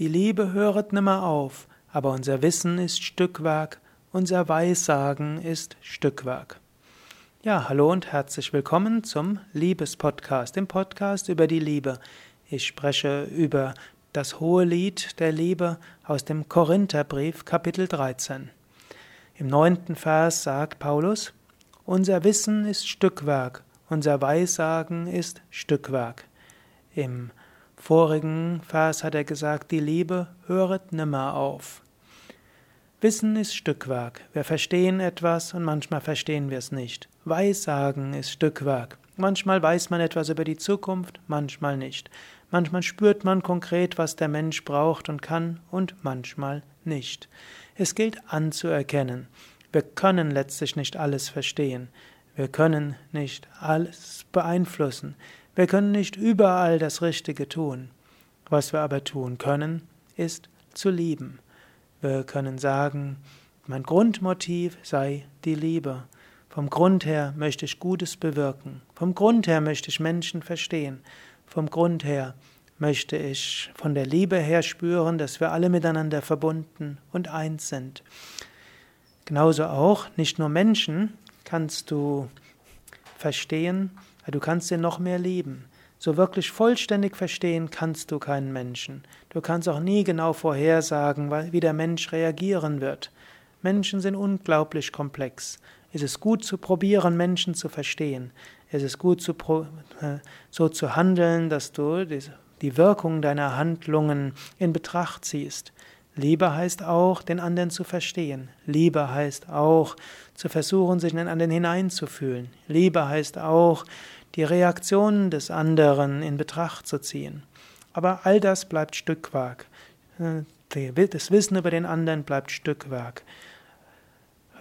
Die Liebe höret nimmer auf, aber unser Wissen ist Stückwerk, unser Weissagen ist Stückwerk. Ja, hallo und herzlich willkommen zum Liebespodcast, dem Podcast über die Liebe. Ich spreche über das hohe Lied der Liebe aus dem Korintherbrief Kapitel 13. Im neunten Vers sagt Paulus, Unser Wissen ist Stückwerk, unser Weissagen ist Stückwerk. Im vorigen Vers hat er gesagt, die Liebe höret nimmer auf. Wissen ist Stückwerk. Wir verstehen etwas und manchmal verstehen wir es nicht. Weissagen ist Stückwerk. Manchmal weiß man etwas über die Zukunft, manchmal nicht. Manchmal spürt man konkret, was der Mensch braucht und kann und manchmal nicht. Es gilt anzuerkennen. Wir können letztlich nicht alles verstehen. Wir können nicht alles beeinflussen. Wir können nicht überall das Richtige tun. Was wir aber tun können, ist zu lieben. Wir können sagen, mein Grundmotiv sei die Liebe. Vom Grund her möchte ich Gutes bewirken. Vom Grund her möchte ich Menschen verstehen. Vom Grund her möchte ich von der Liebe her spüren, dass wir alle miteinander verbunden und eins sind. Genauso auch, nicht nur Menschen kannst du verstehen, Du kannst ihn noch mehr lieben. So wirklich vollständig verstehen kannst du keinen Menschen. Du kannst auch nie genau vorhersagen, wie der Mensch reagieren wird. Menschen sind unglaublich komplex. Es ist gut zu probieren, Menschen zu verstehen. Es ist gut zu äh, so zu handeln, dass du die Wirkung deiner Handlungen in Betracht ziehst. Liebe heißt auch, den anderen zu verstehen. Liebe heißt auch, zu versuchen, sich in den anderen hineinzufühlen. Liebe heißt auch, die Reaktionen des anderen in Betracht zu ziehen. Aber all das bleibt Stückwerk. Das Wissen über den anderen bleibt Stückwerk.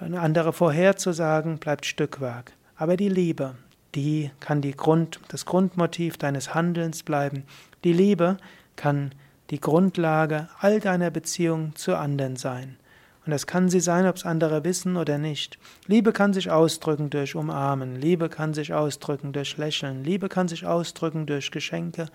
Eine andere vorherzusagen bleibt Stückwerk. Aber die Liebe, die kann die Grund, das Grundmotiv deines Handelns bleiben. Die Liebe kann die Grundlage all deiner Beziehungen zu anderen sein. Und das kann sie sein, ob es andere wissen oder nicht. Liebe kann sich ausdrücken durch Umarmen, Liebe kann sich ausdrücken durch Lächeln, Liebe kann sich ausdrücken durch Geschenke,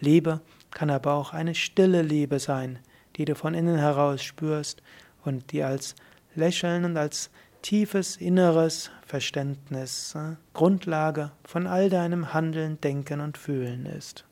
Liebe kann aber auch eine stille Liebe sein, die du von innen heraus spürst und die als Lächeln und als tiefes inneres Verständnis äh, Grundlage von all deinem Handeln, Denken und Fühlen ist.